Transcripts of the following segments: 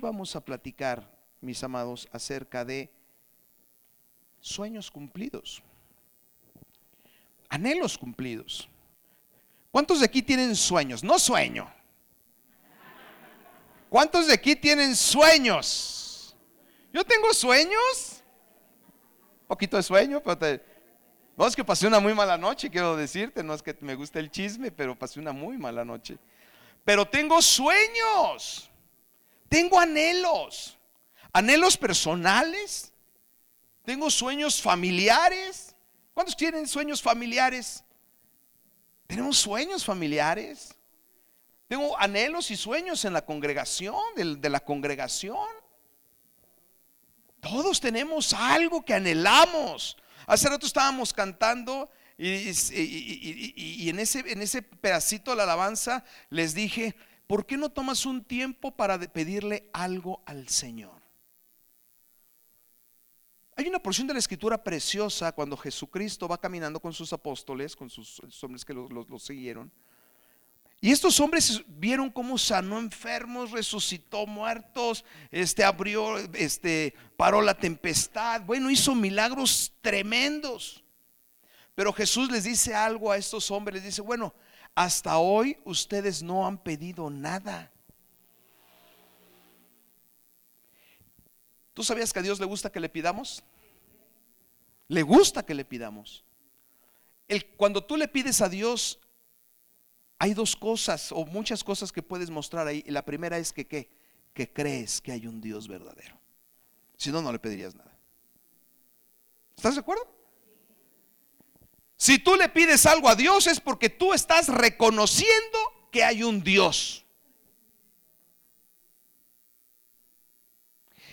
vamos a platicar, mis amados, acerca de sueños cumplidos, anhelos cumplidos. ¿Cuántos de aquí tienen sueños? No sueño. ¿Cuántos de aquí tienen sueños? Yo tengo sueños. Un poquito de sueño, pero no es que pasé una muy mala noche, quiero decirte. No es que me guste el chisme, pero pasé una muy mala noche. Pero tengo sueños. Tengo anhelos. Anhelos personales. Tengo sueños familiares. ¿Cuántos tienen sueños familiares? Tenemos sueños familiares. Tengo anhelos y sueños en la congregación, de, la congregación. Todos tenemos algo que anhelamos. Hace rato estábamos cantando y, en, ese, en ese pedacito de la alabanza les dije, ¿por qué no tomas un tiempo para pedirle algo al Señor? Hay una porción de la escritura preciosa cuando Jesucristo va caminando con sus apóstoles, con sus hombres que lo, siguieron. Y estos hombres vieron cómo sanó enfermos, resucitó muertos, este abrió, este paró la tempestad, bueno, hizo milagros tremendos. Pero Jesús les dice algo a estos hombres, les dice, bueno, hasta hoy ustedes no han pedido nada. ¿Tú sabías que a Dios le gusta que le pidamos? Le gusta que le pidamos. El, cuando tú le pides a Dios, hay dos cosas o muchas cosas que puedes mostrar ahí. la primera es que ¿qué? que crees que hay un Dios verdadero. Si no, no le pedirías nada. ¿Estás de acuerdo? Si tú le pides algo a Dios es porque tú estás reconociendo que hay un Dios.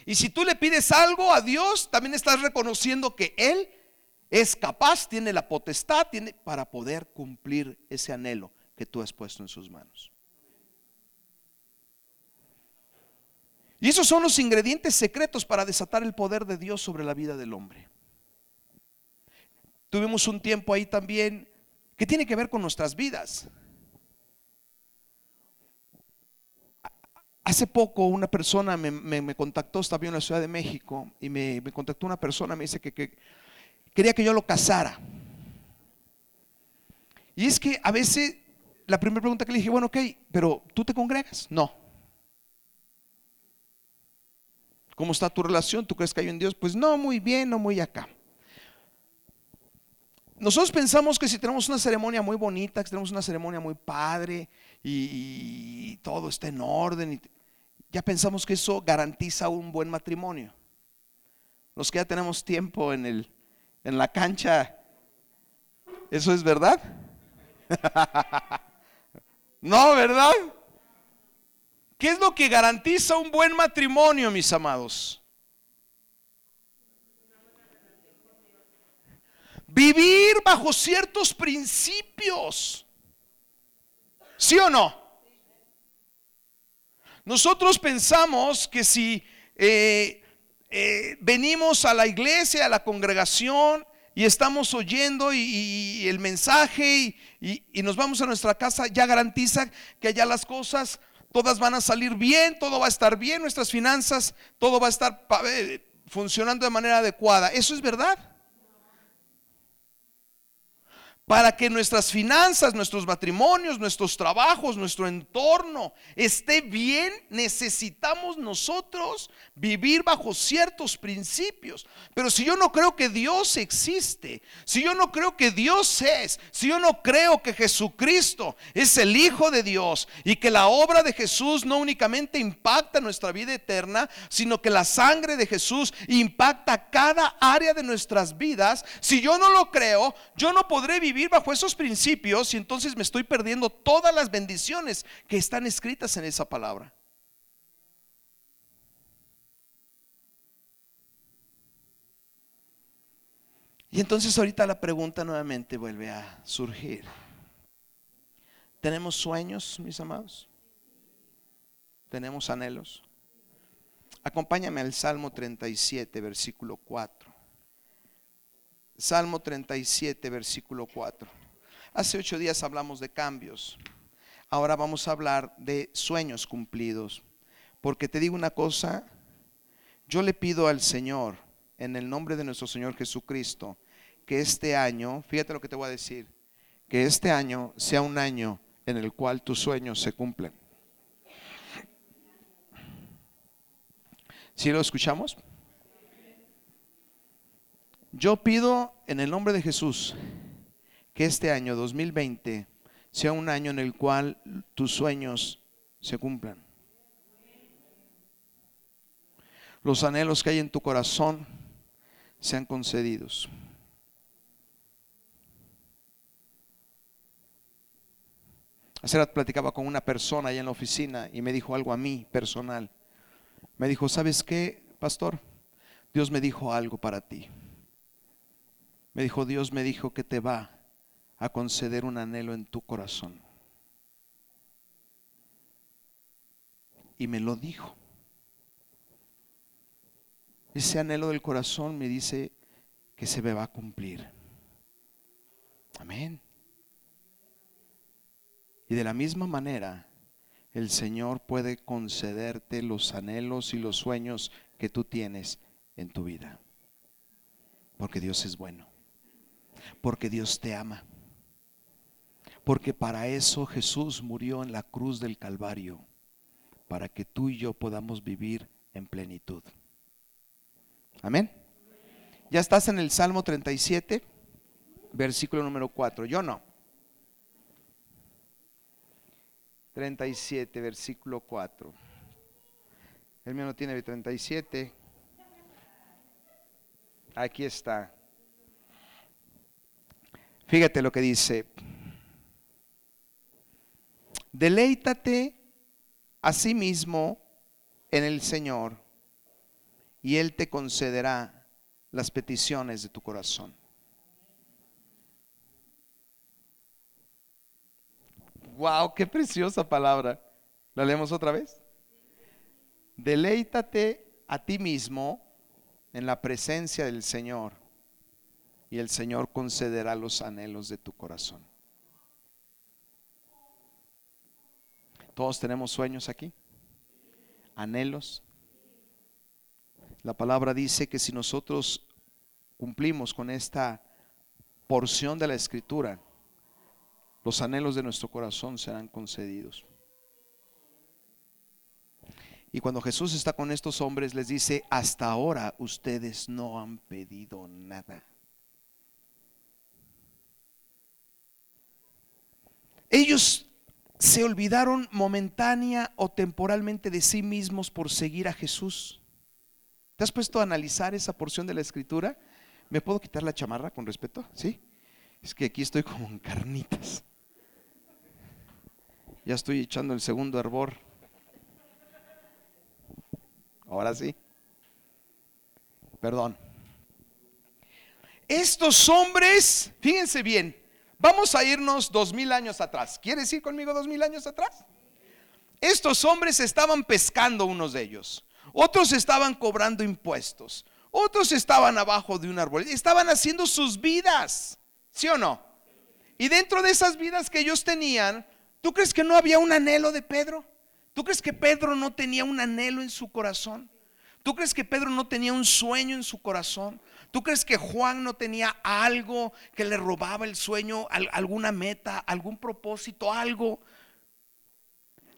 Y si tú le pides algo a Dios, también estás reconociendo que Él es capaz, tiene la potestad, tiene para poder cumplir ese anhelo que tú has puesto en sus manos. Y esos son los ingredientes secretos para desatar el poder de Dios sobre la vida del hombre. Tuvimos un tiempo ahí también que tiene que ver con nuestras vidas. Hace poco una persona me, contactó, estaba en la Ciudad de México, y me, contactó una persona, me dice que, quería que yo lo casara. Y es que a veces la primera pregunta que le dije, bueno, ok, pero ¿tú te congregas? No. ¿Cómo está tu relación? ¿Tú crees que hay un Dios? Pues no, muy bien, no muy acá. Nosotros pensamos que si tenemos una ceremonia muy bonita, que tenemos una ceremonia muy padre y, todo está en orden, y, ya pensamos que eso garantiza un buen matrimonio. Los que ya tenemos tiempo en, el, en la cancha, ¿eso es verdad? no, ¿verdad? ¿Qué es lo que garantiza un buen matrimonio, mis amados? Vivir bajo ciertos principios. ¿Sí o no? Nosotros pensamos que si eh, eh, venimos a la iglesia, a la congregación, y estamos oyendo y, el mensaje y, y, nos vamos a nuestra casa, ya garantiza que allá las cosas todas van a salir bien, todo va a estar bien, nuestras finanzas, todo va a estar eh, funcionando de manera adecuada. ¿Eso es verdad? Para que nuestras finanzas, nuestros matrimonios, nuestros trabajos, nuestro entorno esté bien, necesitamos nosotros vivir bajo ciertos principios. Pero si yo no creo que Dios existe, si yo no creo que Dios es, si yo no creo que Jesucristo es el Hijo de Dios y que la obra de Jesús no únicamente impacta nuestra vida eterna, sino que la sangre de Jesús impacta cada área de nuestras vidas, si yo no lo creo, yo no podré vivir bajo esos principios y entonces me estoy perdiendo todas las bendiciones que están escritas en esa palabra. Y entonces ahorita la pregunta nuevamente vuelve a surgir. ¿Tenemos sueños, mis amados? ¿Tenemos anhelos? Acompáñame al Salmo 37, versículo 4. Salmo 37, versículo 4. Hace ocho días hablamos de cambios. Ahora vamos a hablar de sueños cumplidos. Porque te digo una cosa, yo le pido al Señor, en el nombre de nuestro Señor Jesucristo, que este año, fíjate lo que te voy a decir, que este año sea un año en el cual tus sueños se cumplen. ¿Sí lo escuchamos? Yo pido en el nombre de Jesús que este año 2020 sea un año en el cual tus sueños se cumplan. Los anhelos que hay en tu corazón sean concedidos. Hace platicaba con una persona allá en la oficina y me dijo algo a mí personal. Me dijo, ¿sabes qué, pastor? Dios me dijo algo para ti. Me dijo, Dios me dijo que te va a conceder un anhelo en tu corazón. Y me lo dijo. Ese anhelo del corazón me dice que se me va a cumplir. Amén. Y de la misma manera, el Señor puede concederte los anhelos y los sueños que tú tienes en tu vida. Porque Dios es bueno. Porque Dios te ama. Porque para eso Jesús murió en la cruz del Calvario. Para que tú y yo podamos vivir en plenitud. Amén. ¿Ya estás en el Salmo 37? Versículo número 4. Yo no. 37, versículo 4. El mío no tiene 37. Aquí está. Fíjate lo que dice. Deleítate a sí mismo en el Señor y Él te concederá las peticiones de tu corazón. Wow, qué preciosa palabra. ¿La leemos otra vez? Deleítate a ti mismo en la presencia del Señor y el Señor concederá los anhelos de tu corazón. Todos tenemos sueños aquí, anhelos. La palabra dice que si nosotros cumplimos con esta porción de la escritura, los anhelos de nuestro corazón serán concedidos. Y cuando Jesús está con estos hombres, les dice, hasta ahora ustedes no han pedido nada. Ellos se olvidaron momentánea o temporalmente de sí mismos por seguir a Jesús. ¿Te has puesto a analizar esa porción de la escritura? ¿Me puedo quitar la chamarra con respeto? ¿Sí? Es que aquí estoy como en carnitas. Ya estoy echando el segundo hervor. Ahora sí. Perdón. Estos hombres, fíjense bien, vamos a irnos dos mil años atrás. ¿Quieres ir conmigo dos mil años atrás? Estos hombres estaban pescando unos de ellos. Otros estaban cobrando impuestos. Otros estaban abajo de un árbol. Estaban haciendo sus vidas. ¿Sí o no? Y dentro de esas vidas que ellos tenían, ¿Tú crees que no había un anhelo de Pedro? ¿Tú crees que Pedro no tenía un anhelo en su corazón? ¿Tú crees que Pedro no tenía un sueño en su corazón? ¿Tú crees que Juan no tenía algo que le robaba el sueño, alguna meta, algún propósito, algo?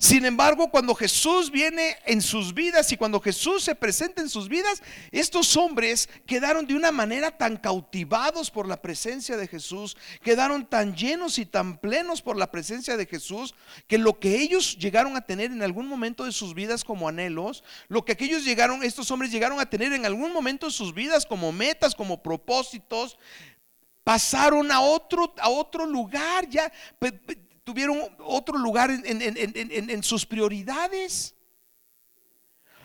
Sin embargo, cuando Jesús viene en sus vidas y cuando Jesús se presenta en sus vidas, estos hombres quedaron de una manera tan cautivados por la presencia de Jesús, quedaron tan llenos y tan plenos por la presencia de Jesús, que lo que ellos llegaron a tener en algún momento de sus vidas como anhelos, lo que aquellos llegaron, estos hombres llegaron a tener en algún momento de sus vidas como metas, como propósitos, pasaron a otro, a otro lugar, ya tuvieron otro lugar en, sus prioridades.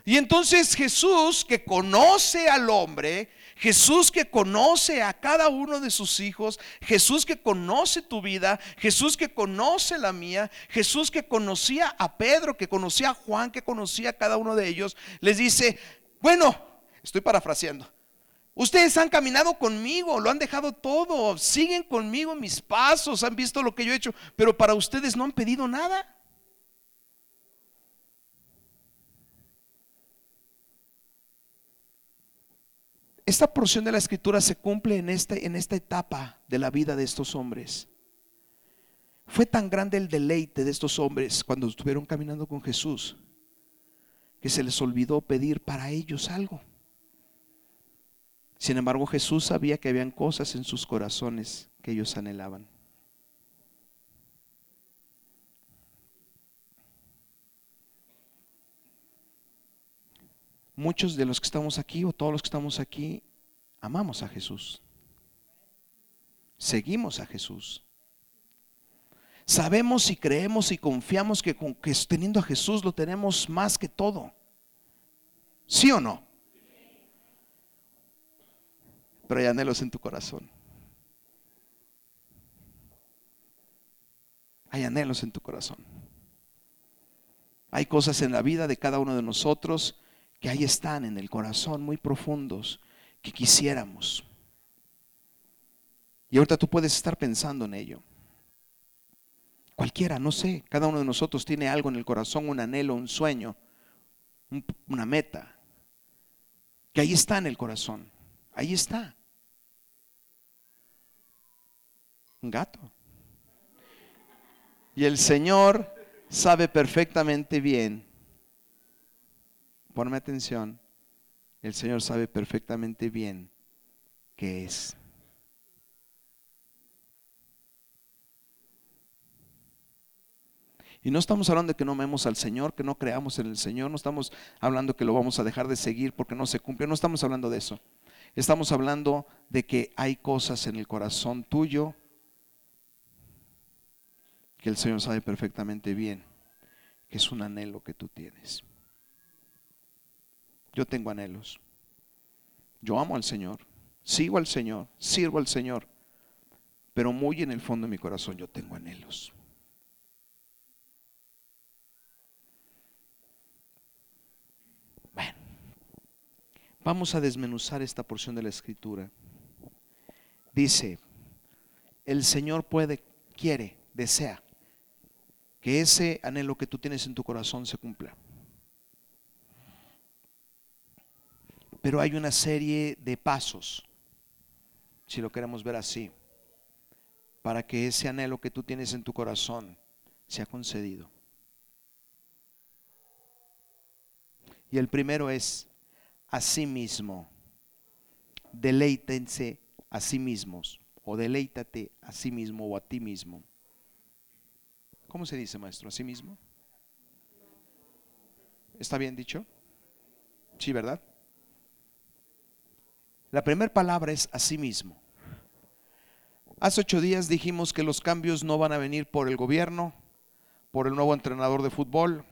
Y entonces Jesús, que conoce al hombre, Jesús que conoce a cada uno de sus hijos, Jesús que conoce tu vida, Jesús que conoce la mía, Jesús que conocía a Pedro, que conocía a Juan, que conocía a cada uno de ellos, les dice, bueno, estoy parafraseando, Ustedes han caminado conmigo, lo han dejado todo, siguen conmigo mis pasos, han visto lo que yo he hecho, pero para ustedes no han pedido nada. Esta porción de la escritura se cumple en, este, en esta etapa de la vida de estos hombres. Fue tan grande el deleite de estos hombres cuando estuvieron caminando con Jesús que se les olvidó pedir para ellos algo. Sin embargo, Jesús sabía que habían cosas en sus corazones que ellos anhelaban. Muchos de los que estamos aquí o todos los que estamos aquí amamos a Jesús. Seguimos a Jesús. Sabemos y creemos y confiamos que, que teniendo a Jesús lo tenemos más que todo. ¿Sí o no? Pero hay anhelos en tu corazón. Hay anhelos en tu corazón. Hay cosas en la vida de cada uno de nosotros que ahí están en el corazón muy profundos que quisiéramos. Y ahorita tú puedes estar pensando en ello. Cualquiera, no sé, cada uno de nosotros tiene algo en el corazón, un anhelo, un sueño, una meta, que ahí está en el corazón, ahí está. Un gato. Y el Señor sabe perfectamente bien, ponme atención, el Señor sabe perfectamente bien qué es. Y no estamos hablando de que no amemos al Señor, que no creamos en el Señor, no estamos hablando que lo vamos a dejar de seguir porque no se cumple, no estamos hablando de eso. Estamos hablando de que hay cosas en el corazón tuyo que el Señor sabe perfectamente bien, que es un anhelo que tú tienes. Yo tengo anhelos. Yo amo al Señor, sigo al Señor, sirvo al Señor, pero muy en el fondo de mi corazón yo tengo anhelos. Vamos a desmenuzar esta porción de la escritura. Dice, el Señor puede, quiere, desea que ese anhelo que tú tienes en tu corazón se cumpla. Pero hay una serie de pasos, si lo queremos ver así, para que ese anhelo que tú tienes en tu corazón sea concedido. Y el primero es a sí mismo. Deleítense a sí mismos o deleítate a sí mismo o a ti mismo. ¿Cómo se dice, maestro? ¿A sí mismo? ¿Está bien dicho? Sí, ¿verdad? La primera palabra es a sí mismo. Hace ocho días dijimos que los cambios no van a venir por el gobierno, por el nuevo entrenador de fútbol,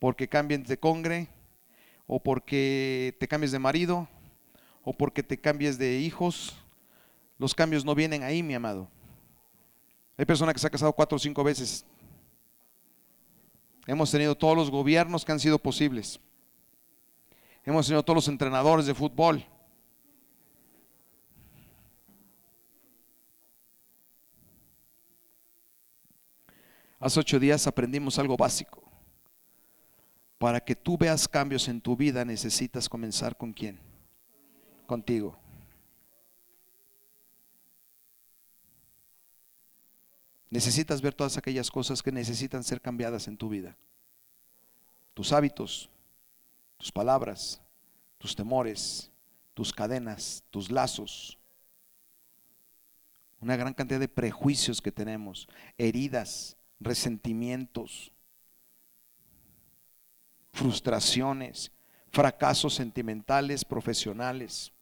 porque cambien de congre, o porque te cambies de marido, o porque te cambies de hijos. Los cambios no vienen ahí, mi amado. Hay personas que se han casado cuatro o cinco veces. Hemos tenido todos los gobiernos que han sido posibles. Hemos tenido todos los entrenadores de fútbol. Hace ocho días aprendimos algo básico. Para que tú veas cambios en tu vida necesitas comenzar con quién? Contigo. Necesitas ver todas aquellas cosas que necesitan ser cambiadas en tu vida. Tus hábitos, tus palabras, tus temores, tus cadenas, tus lazos. Una gran cantidad de prejuicios que tenemos, heridas, resentimientos, frustraciones, fracasos sentimentales, profesionales.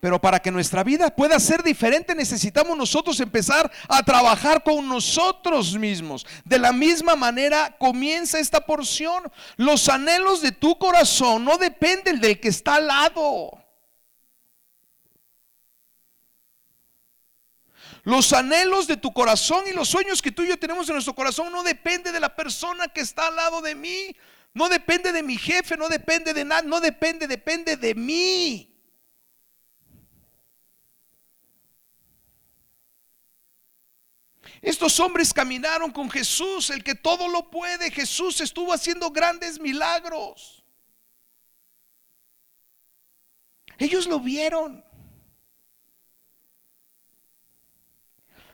Pero para que nuestra vida pueda ser diferente necesitamos nosotros empezar a trabajar con nosotros mismos. De la misma manera comienza esta porción. Los anhelos de tu corazón no dependen del que está al lado. Los anhelos de tu corazón y los sueños que tú y yo tenemos en nuestro corazón no depende de la persona que está al lado de mí. No depende de mi jefe, no depende de nada, no depende, depende de mí. Estos hombres caminaron con Jesús, el que todo lo puede. Jesús estuvo haciendo grandes milagros. Ellos lo vieron.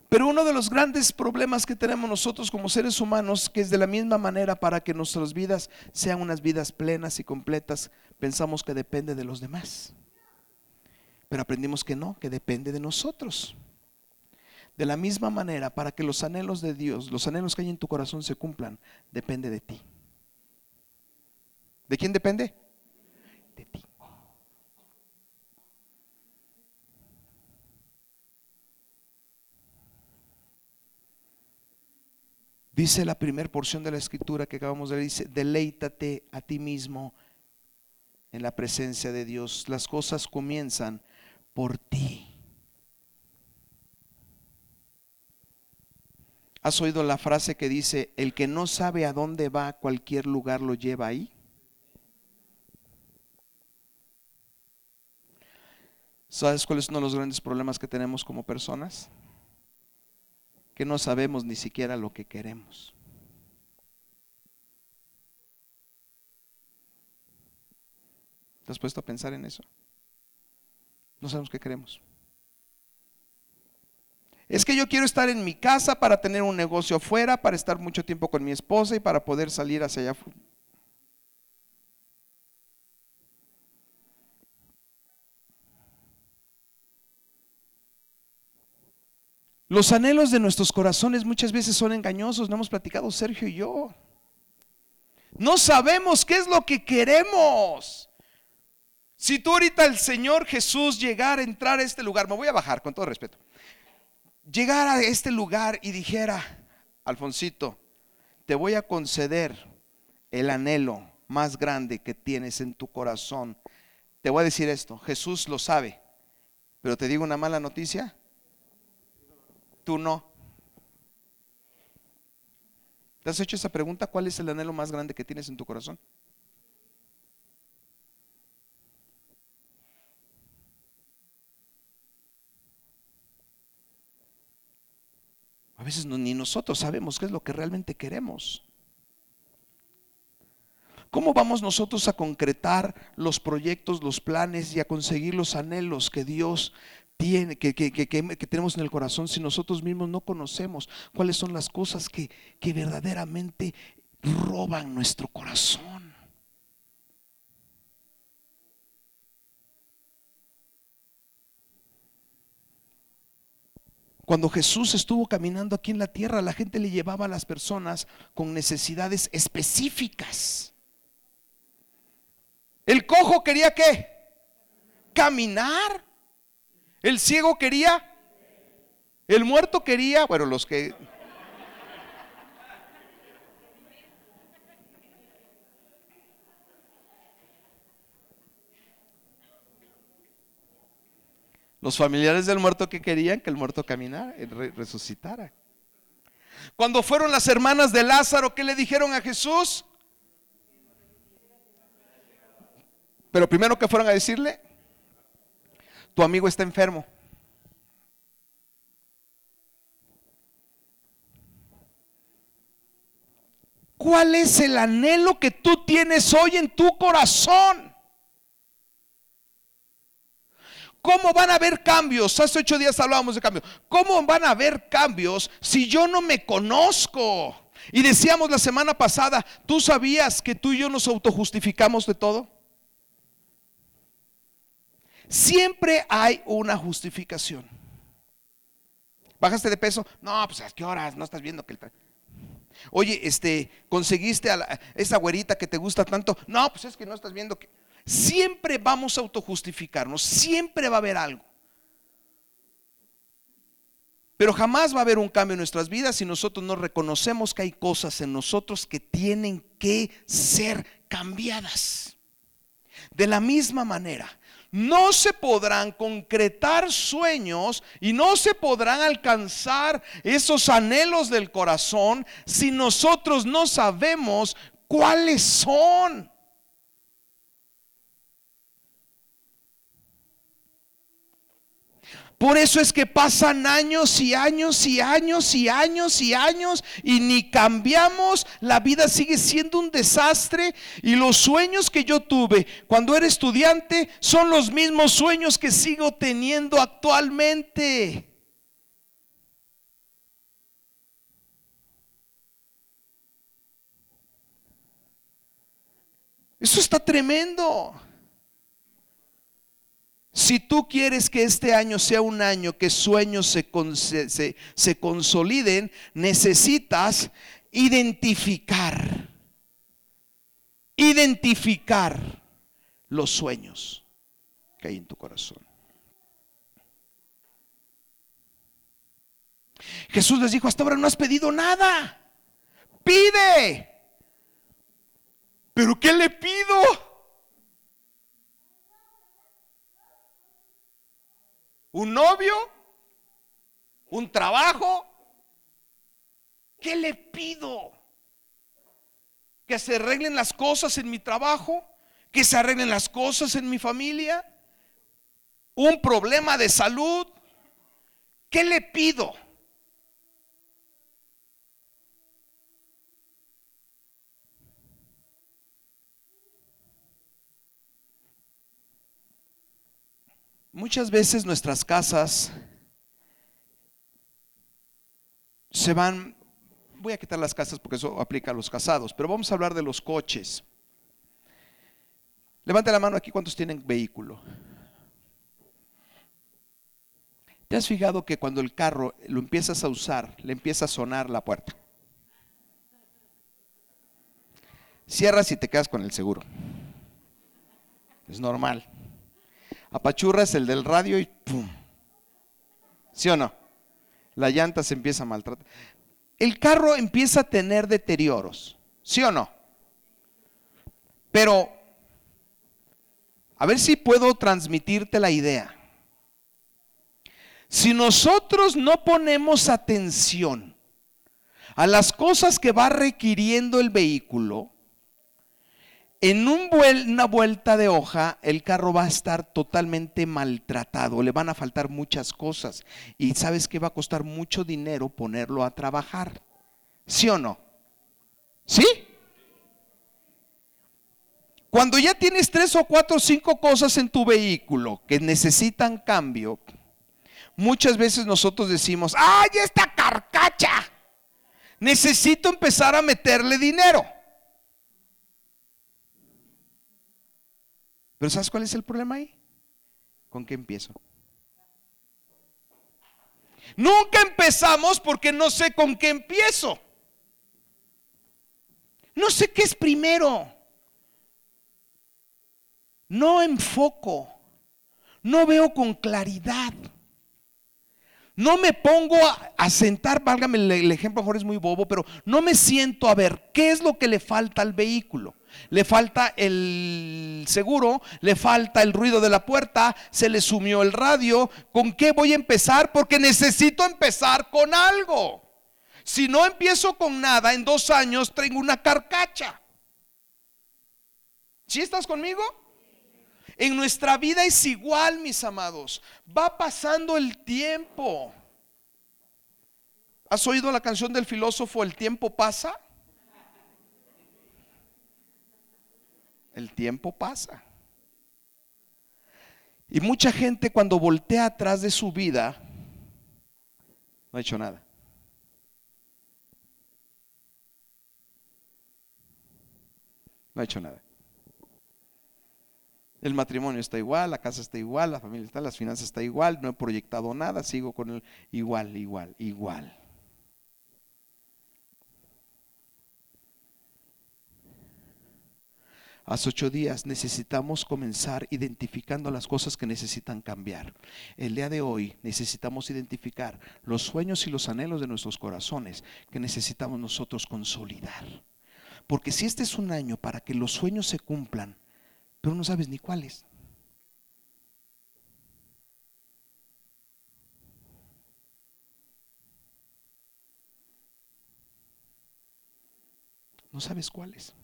Pero uno de los grandes problemas que tenemos nosotros como seres humanos, que es de la misma manera para que nuestras vidas sean unas vidas plenas y completas, pensamos que depende de los demás. Pero aprendimos que no, que depende de nosotros. De la misma manera, para que los anhelos de Dios, los anhelos que hay en tu corazón se cumplan, depende de ti. ¿De quién depende? Dice la primera porción de la escritura que acabamos de leer, dice, deleítate a ti mismo en la presencia de Dios. Las cosas comienzan por ti. ¿Has oído la frase que dice, el que no sabe a dónde va, cualquier lugar lo lleva ahí? ¿Sabes cuál es uno de los grandes problemas que tenemos como personas? Que no sabemos ni siquiera lo que queremos. ¿Te has puesto a pensar en eso? No sabemos qué queremos. Es que yo quiero estar en mi casa para tener un negocio afuera, para estar mucho tiempo con mi esposa y para poder salir hacia allá. Los anhelos de nuestros corazones muchas veces son engañosos, no hemos platicado Sergio y yo. No sabemos qué es lo que queremos. Si tú ahorita el Señor Jesús llegara a entrar a este lugar, me voy a bajar con todo respeto, llegara a este lugar y dijera, Alfonsito, te voy a conceder el anhelo más grande que tienes en tu corazón. Te voy a decir esto, Jesús lo sabe, pero te digo una mala noticia, tú no. ¿Te has hecho esa pregunta? ¿Cuál es el anhelo más grande que tienes en tu corazón? A veces ni nosotros sabemos qué es lo que realmente queremos. ¿Cómo vamos nosotros a concretar los proyectos, los planes y a conseguir los anhelos que Dios tiene, que, tenemos en el corazón si nosotros mismos no conocemos cuáles son las cosas que, que verdaderamente roban nuestro corazón. Cuando Jesús estuvo caminando aquí en la tierra, la gente le llevaba a las personas con necesidades específicas. El cojo quería qué? Caminar. El ciego quería, el muerto quería, bueno, los que... Los familiares del muerto que querían que el muerto caminara, resucitara. Cuando fueron las hermanas de Lázaro, ¿qué le dijeron a Jesús? Pero primero que fueron a decirle, tu amigo está enfermo. ¿Cuál es el anhelo que tú tienes hoy en tu corazón? ¿Cómo van a haber cambios? Hace ocho días hablábamos de cambios. ¿Cómo van a haber cambios si yo no me conozco? Y decíamos la semana pasada, ¿tú sabías que tú y yo nos autojustificamos de todo? Siempre hay una justificación. ¿Bajaste de peso? No, pues a qué horas, no estás viendo que el... Oye, este, conseguiste a esa güerita que te gusta tanto. No, pues es que no estás viendo que... Siempre vamos a autojustificarnos, siempre va a haber algo. Pero jamás va a haber un cambio en nuestras vidas si nosotros no reconocemos que hay cosas en nosotros que tienen que ser cambiadas. De la misma manera, no se podrán concretar sueños y no se podrán alcanzar esos anhelos del corazón si nosotros no sabemos cuáles son. Por eso es que pasan años y años y años y años y años y ni cambiamos, la vida sigue siendo un desastre y los sueños que yo tuve cuando era estudiante son los mismos sueños que sigo teniendo actualmente. Eso está tremendo. Si tú quieres que este año sea un año que sueños se, se, se, consoliden, necesitas identificar, identificar los sueños que hay en tu corazón. Jesús les dijo, hasta ahora no has pedido nada. Pide. ¿Pero qué le pido? ¿Un novio? ¿Un trabajo? ¿Qué le pido? ¿Que se arreglen las cosas en mi trabajo? ¿Que se arreglen las cosas en mi familia? ¿Un problema de salud? ¿Qué le pido? Muchas veces nuestras casas se van, voy a quitar las casas porque eso aplica a los casados, pero vamos a hablar de los coches. Levante la mano aquí cuántos tienen vehículo. ¿Te has fijado que cuando el carro lo empiezas a usar, le empieza a sonar la puerta? Cierras y te quedas con el seguro. Es normal apachurras el del radio y ¡pum! ¿Sí o no? La llanta se empieza a maltratar. El carro empieza a tener deterioros, ¿sí o no? Pero, a ver si puedo transmitirte la idea. Si nosotros no ponemos atención a las cosas que va requiriendo el vehículo, en una vuelta de hoja el carro va a estar totalmente maltratado, le van a faltar muchas cosas y sabes que va a costar mucho dinero ponerlo a trabajar. ¿Sí o no? ¿Sí? Cuando ya tienes tres o cuatro o cinco cosas en tu vehículo que necesitan cambio, muchas veces nosotros decimos, ¡ay, esta carcacha! Necesito empezar a meterle dinero. Pero ¿sabes cuál es el problema ahí? ¿Con qué empiezo? Nunca empezamos porque no sé con qué empiezo. No sé qué es primero. No enfoco. No veo con claridad. No me pongo a, sentar, válgame el, ejemplo, mejor es muy bobo, pero no me siento a ver qué es lo que le falta al vehículo le falta el seguro, le falta el ruido de la puerta, se le sumió el radio. ¿Con qué voy a empezar? Porque necesito empezar con algo. Si no empiezo con nada, en dos años tengo una carcacha. ¿Sí estás conmigo? En nuestra vida es igual, mis amados. Va pasando el tiempo. ¿Has oído la canción del filósofo El tiempo pasa? el tiempo pasa. Y mucha gente cuando voltea atrás de su vida, no ha hecho nada. No ha hecho nada. El matrimonio está igual, la casa está igual, la familia está, las finanzas está igual, no he proyectado nada, sigo con el igual, igual, igual. hace ocho días, necesitamos comenzar identificando las cosas que necesitan cambiar. El día de hoy necesitamos identificar los sueños y los anhelos de nuestros corazones que necesitamos nosotros consolidar. Porque si este es un año para que los sueños se cumplan, pero no sabes ni cuáles. No sabes cuáles.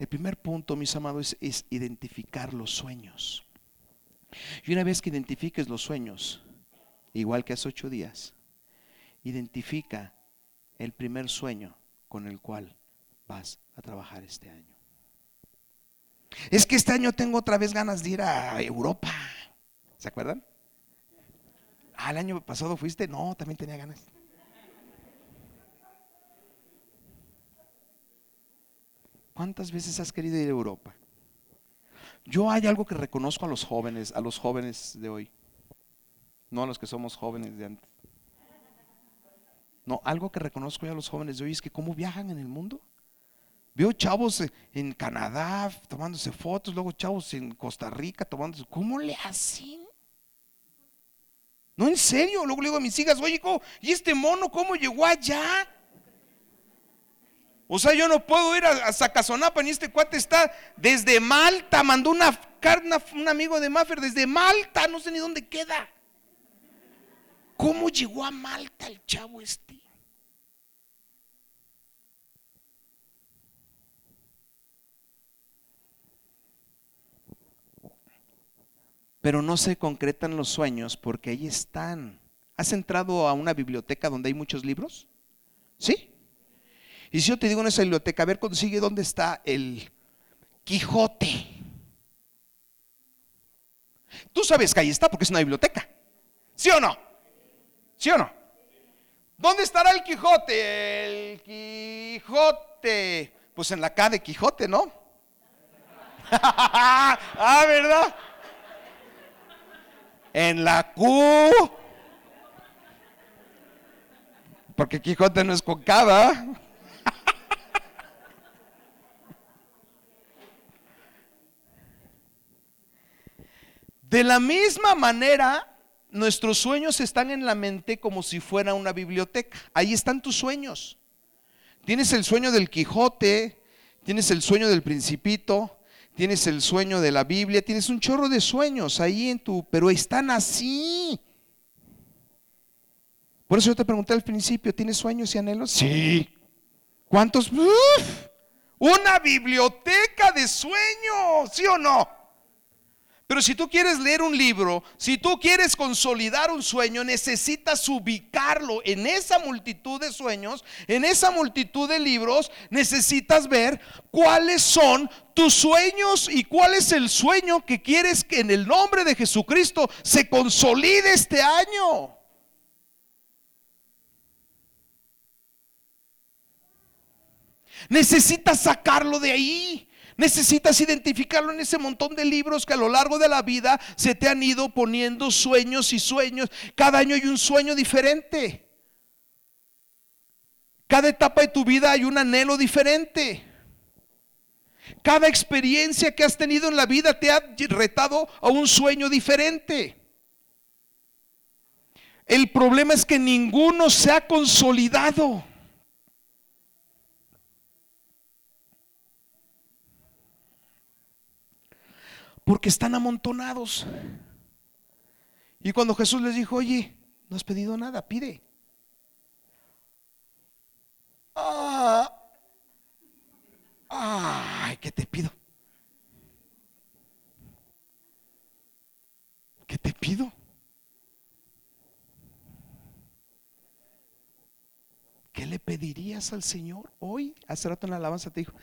El primer punto, mis amados, es, identificar los sueños. Y una vez que identifiques los sueños, igual que hace ocho días, identifica el primer sueño con el cual vas a trabajar este año. Es que este año tengo otra vez ganas de ir a Europa. ¿Se acuerdan? Ah, el año pasado fuiste. No, también tenía ganas. ¿Cuántas veces has querido ir a Europa? Yo hay algo que reconozco a los jóvenes, a los jóvenes de hoy. No a los que somos jóvenes de antes. No, algo que reconozco a los jóvenes de hoy es que cómo viajan en el mundo. Veo chavos en Canadá tomándose fotos, luego chavos en Costa Rica tomándose. ¿Cómo le hacen? No, en serio. Luego le digo a mis hijas, oye, ¿y este mono cómo llegó allá? O sea, yo no puedo ir a, Zacazonapa ni este cuate está desde Malta. Mandó una carta, un amigo de Maffer desde Malta, no sé ni dónde queda. ¿Cómo llegó a Malta el chavo este? pero no se concretan los sueños porque ahí están. ¿Has entrado a una biblioteca donde hay muchos libros? ¿Sí? Y si yo te digo en esa biblioteca, a ver, consigue dónde está el Quijote. Tú sabes que ahí está porque es una biblioteca. ¿Sí o no? ¿Sí o no? ¿Dónde estará el Quijote? El Quijote. Pues en la K de Quijote, ¿no? ah, ¿verdad? en la Q. Porque Quijote no es con De la misma manera, nuestros sueños están en la mente como si fuera una biblioteca. Ahí están tus sueños. Tienes el sueño del Quijote, tienes el sueño del Principito, tienes el sueño de la Biblia, tienes un chorro de sueños ahí en tu, pero están así. Por eso yo te pregunté al principio, ¿tienes sueños y anhelos? Sí. ¿Cuántos? una biblioteca de sueños, ¿sí o no? Pero si tú quieres leer un libro, si tú quieres consolidar un sueño, necesitas ubicarlo en esa multitud de sueños, en esa multitud de libros, necesitas ver cuáles son tus sueños y cuál es el sueño que quieres que en el nombre de Jesucristo se consolide este año. Necesitas sacarlo de ahí. Necesitas identificarlo en ese montón de libros que a lo largo de la vida se te han ido poniendo sueños y sueños. Cada año hay un sueño diferente. Cada etapa de tu vida hay un anhelo diferente. Cada experiencia que has tenido en la vida te ha retado a un sueño diferente. El problema es que ninguno se ha consolidado. Porque están amontonados. Y cuando Jesús les dijo, oye, no has pedido nada, pide. Ah, ay, ¿qué te pido? ¿Qué te pido? ¿Qué le pedirías al Señor hoy? Hace rato en la alabanza te dijo,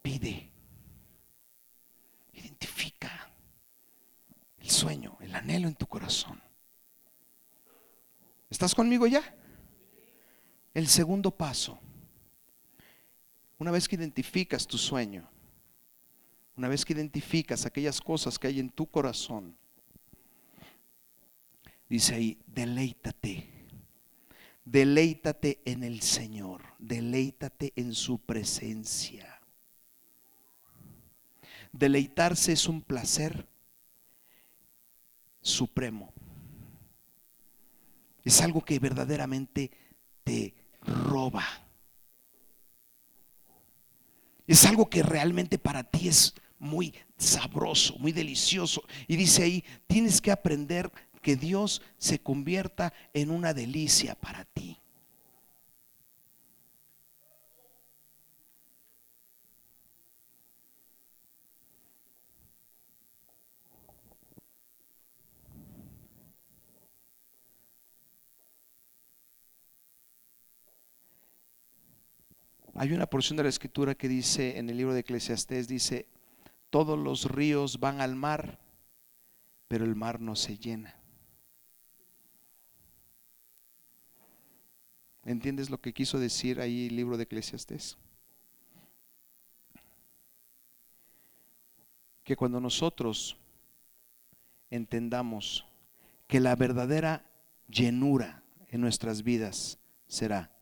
pide. Identifica el sueño, el anhelo en tu corazón. ¿Estás conmigo ya? El segundo paso, una vez que identificas tu sueño, una vez que identificas aquellas cosas que hay en tu corazón, dice ahí, deleítate. Deleítate en el Señor, deleítate en su presencia. Deleitarse es un placer supremo. Es algo que verdaderamente te roba. Es algo que realmente para ti es muy sabroso, muy delicioso. Y dice ahí, tienes que aprender que Dios se convierta en una delicia para ti. Hay una porción de la escritura que dice en el libro de Eclesiastés, dice, todos los ríos van al mar, pero el mar no se llena. ¿Entiendes lo que quiso decir ahí el libro de Eclesiastés? Que cuando nosotros entendamos que la verdadera llenura en nuestras vidas será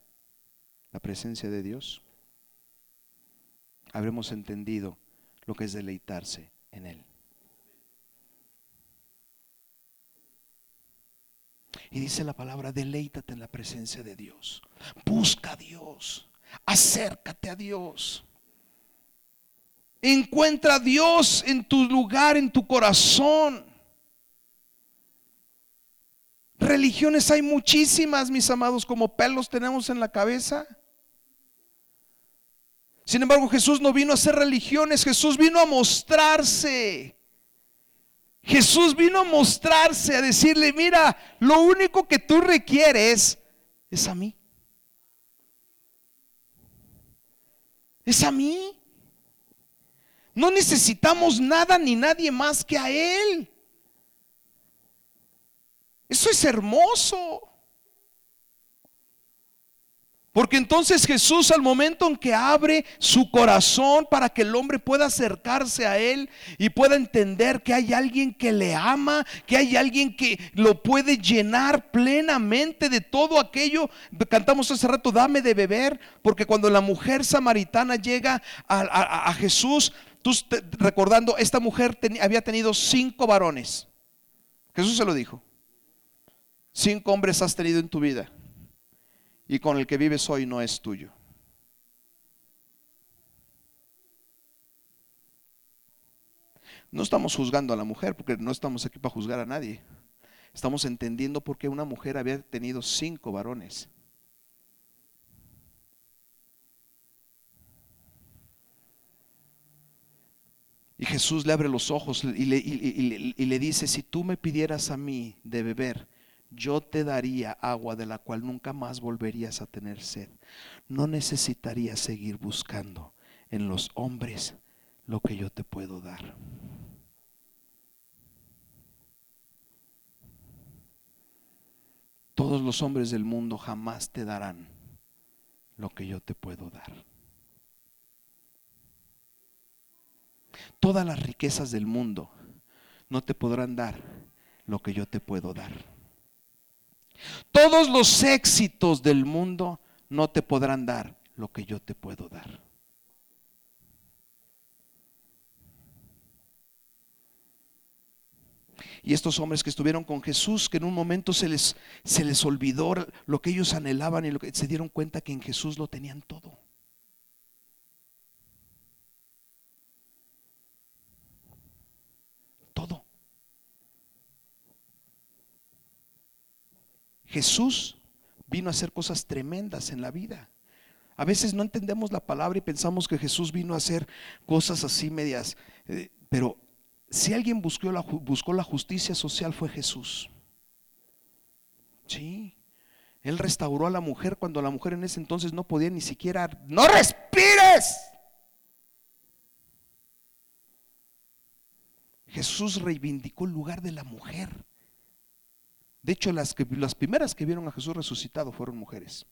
la presencia de Dios, habremos entendido lo que es deleitarse en Él. Y dice la palabra, deleítate en la presencia de Dios. Busca a Dios. Acércate a Dios. Encuentra a Dios en tu lugar, en tu corazón. Religiones hay muchísimas, mis amados, como pelos tenemos en la cabeza. Sin embargo, Jesús no vino a hacer religiones, Jesús vino a mostrarse. Jesús vino a mostrarse, a decirle, mira, lo único que tú requieres es a mí. Es a mí. No necesitamos nada ni nadie más que a Él. Eso es hermoso. Porque entonces Jesús al momento en que abre su corazón para que el hombre pueda acercarse a Él y pueda entender que hay alguien que le ama, que hay alguien que lo puede llenar plenamente de todo aquello. Cantamos hace rato, dame de beber, porque cuando la mujer samaritana llega a, Jesús, tú recordando, esta mujer había tenido cinco varones. Jesús se lo dijo. Cinco hombres has tenido en tu vida y con el que vives hoy no es tuyo. No estamos juzgando a la mujer porque no estamos aquí para juzgar a nadie. Estamos entendiendo por qué una mujer había tenido cinco varones. Y Jesús le abre los ojos y le, dice, si tú me pidieras a mí de beber, yo te daría agua de la cual nunca más volverías a tener sed. No necesitarías seguir buscando en los hombres lo que yo te puedo dar. Todos los hombres del mundo jamás te darán lo que yo te puedo dar. Todas las riquezas del mundo no te podrán dar lo que yo te puedo dar. Todos los éxitos del mundo no te podrán dar lo que yo te puedo dar. Y estos hombres que estuvieron con Jesús, que en un momento se les, se les olvidó lo que ellos anhelaban y lo que se dieron cuenta que en Jesús lo tenían todo. Jesús vino a hacer cosas tremendas en la vida. A veces no entendemos la palabra y pensamos que Jesús vino a hacer cosas así medias, eh, pero si alguien buscó la, buscó la justicia social fue Jesús. Sí, Él restauró a la mujer cuando la mujer en ese entonces no podía ni siquiera, no respires. Jesús reivindicó el lugar de la mujer. De hecho, las, que, las primeras que vieron a Jesús resucitado fueron mujeres.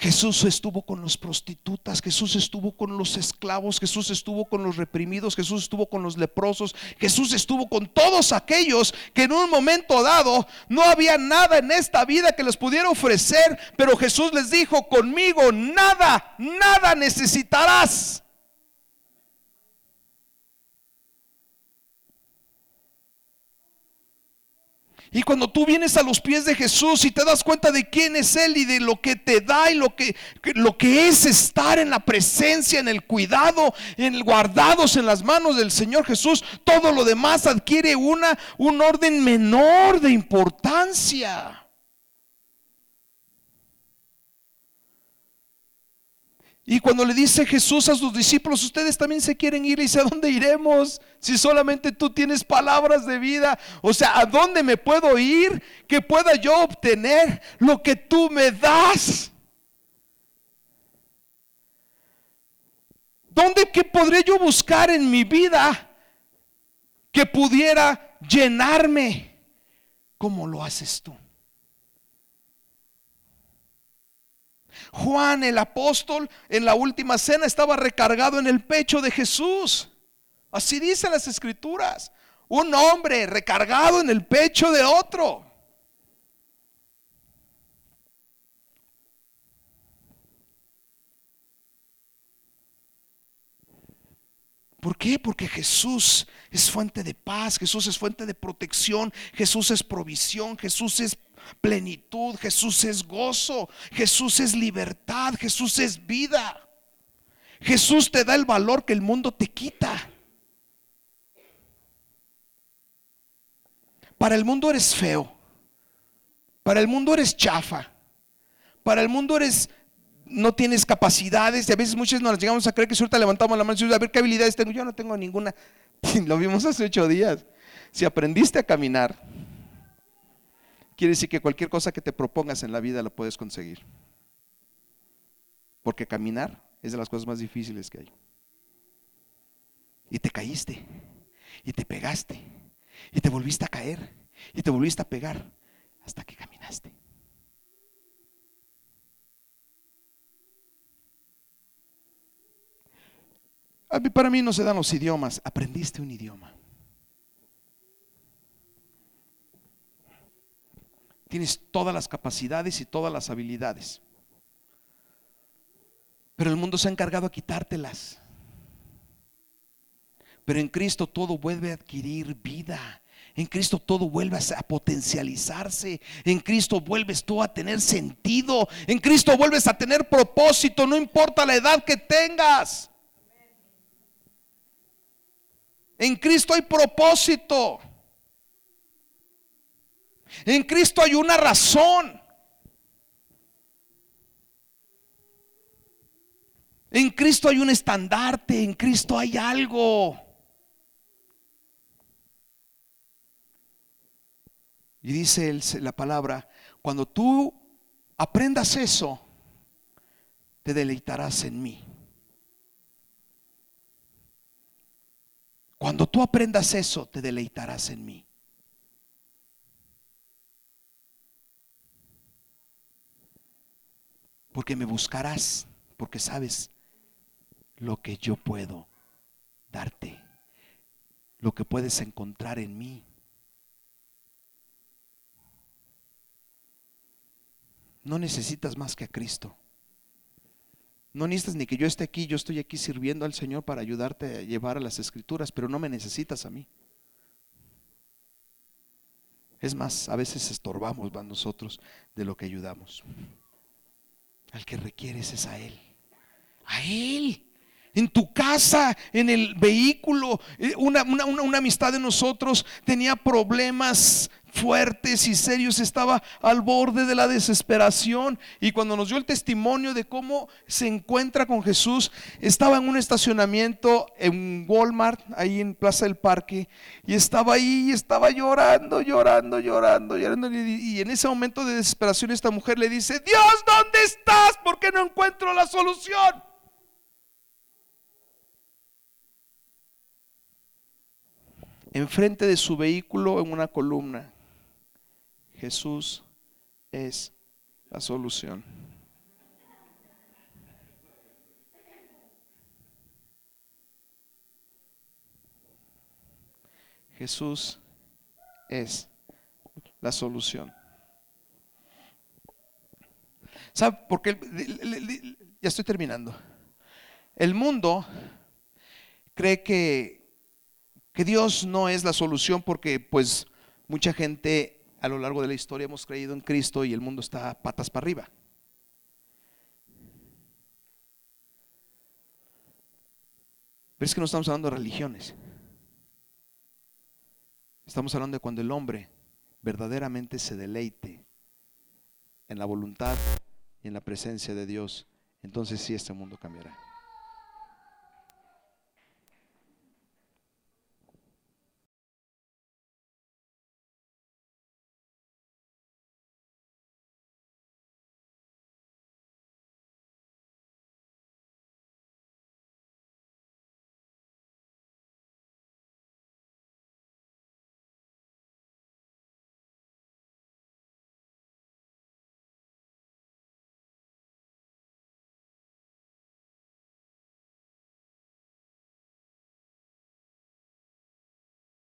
Jesús estuvo con los prostitutas, Jesús estuvo con los esclavos, Jesús estuvo con los reprimidos, Jesús estuvo con los leprosos, Jesús estuvo con todos aquellos que en un momento dado no había nada en esta vida que les pudiera ofrecer, pero Jesús les dijo, conmigo nada, nada necesitarás. Y cuando tú vienes a los pies de Jesús y te das cuenta de quién es Él y de lo que te da y lo que, lo que es estar en la presencia, en el cuidado, en el guardados en las manos del Señor Jesús, todo lo demás adquiere una, un orden menor de importancia. Y cuando le dice Jesús a sus discípulos, ustedes también se quieren ir y dice, ¿a dónde iremos? Si solamente tú tienes palabras de vida. O sea, ¿a dónde me puedo ir que pueda yo obtener lo que tú me das? ¿Dónde que podré yo buscar en mi vida que pudiera llenarme como lo haces tú? Juan el apóstol en la última cena estaba recargado en el pecho de Jesús. Así dicen las escrituras. Un hombre recargado en el pecho de otro. ¿Por qué? Porque Jesús es fuente de paz, Jesús es fuente de protección, Jesús es provisión, Jesús es plenitud, Jesús es gozo, Jesús es libertad, Jesús es vida. Jesús te da el valor que el mundo te quita. Para el mundo eres feo. Para el mundo eres chafa. Para el mundo eres no tienes capacidades y a veces muchas nos llegamos a creer que ahorita levantamos la mano y a ver qué habilidades tengo. Yo no tengo ninguna. Lo vimos hace ocho días. Si aprendiste a caminar, quiere decir que cualquier cosa que te propongas en la vida la puedes conseguir. Porque caminar es de las cosas más difíciles que hay. Y te caíste, y te pegaste, y te volviste a caer, y te volviste a pegar hasta que caminaste. para mí no se dan los idiomas, aprendiste un idioma. Tienes todas las capacidades y todas las habilidades. Pero el mundo se ha encargado a quitártelas. Pero en Cristo todo vuelve a adquirir vida. En Cristo todo vuelve a potencializarse. En Cristo vuelves tú a tener sentido. En Cristo vuelves a tener propósito, no importa la edad que tengas. En Cristo hay propósito. En Cristo hay una razón. En Cristo hay un estandarte, en Cristo hay algo. Y dice la palabra, cuando tú aprendas eso, te deleitarás en mí. Cuando tú aprendas eso, te deleitarás en mí. Porque me buscarás, porque sabes lo que yo puedo darte, lo que puedes encontrar en mí. No necesitas más que a Cristo. No necesitas ni que yo esté aquí, yo estoy aquí sirviendo al Señor para ayudarte a llevar a las escrituras, pero no me necesitas a mí. Es más, a veces estorbamos más nosotros de lo que ayudamos. Al que requieres es a Él. A Él. En tu casa, en el vehículo. Eh, una, amistad de nosotros tenía problemas fuertes y serios, estaba al borde de la desesperación. Y cuando nos dio el testimonio de cómo se encuentra con Jesús, estaba en un estacionamiento en Walmart, ahí en Plaza del Parque, y estaba ahí y estaba llorando, llorando, llorando, llorando. Y en ese momento de desesperación esta mujer le dice, Dios, ¿dónde estás? ¿Por qué no encuentro la solución? Enfrente de su vehículo en una columna. Jesús es la solución. Jesús es la solución. ¿Sabe por qué? Ya estoy terminando. El mundo cree que, que Dios no es la solución porque pues mucha gente a lo largo de la historia hemos creído en Cristo y el mundo está patas para arriba. Pero es que no estamos hablando de religiones. Estamos hablando de cuando el hombre verdaderamente se deleite en la voluntad y en la presencia de Dios entonces sí este mundo cambiará.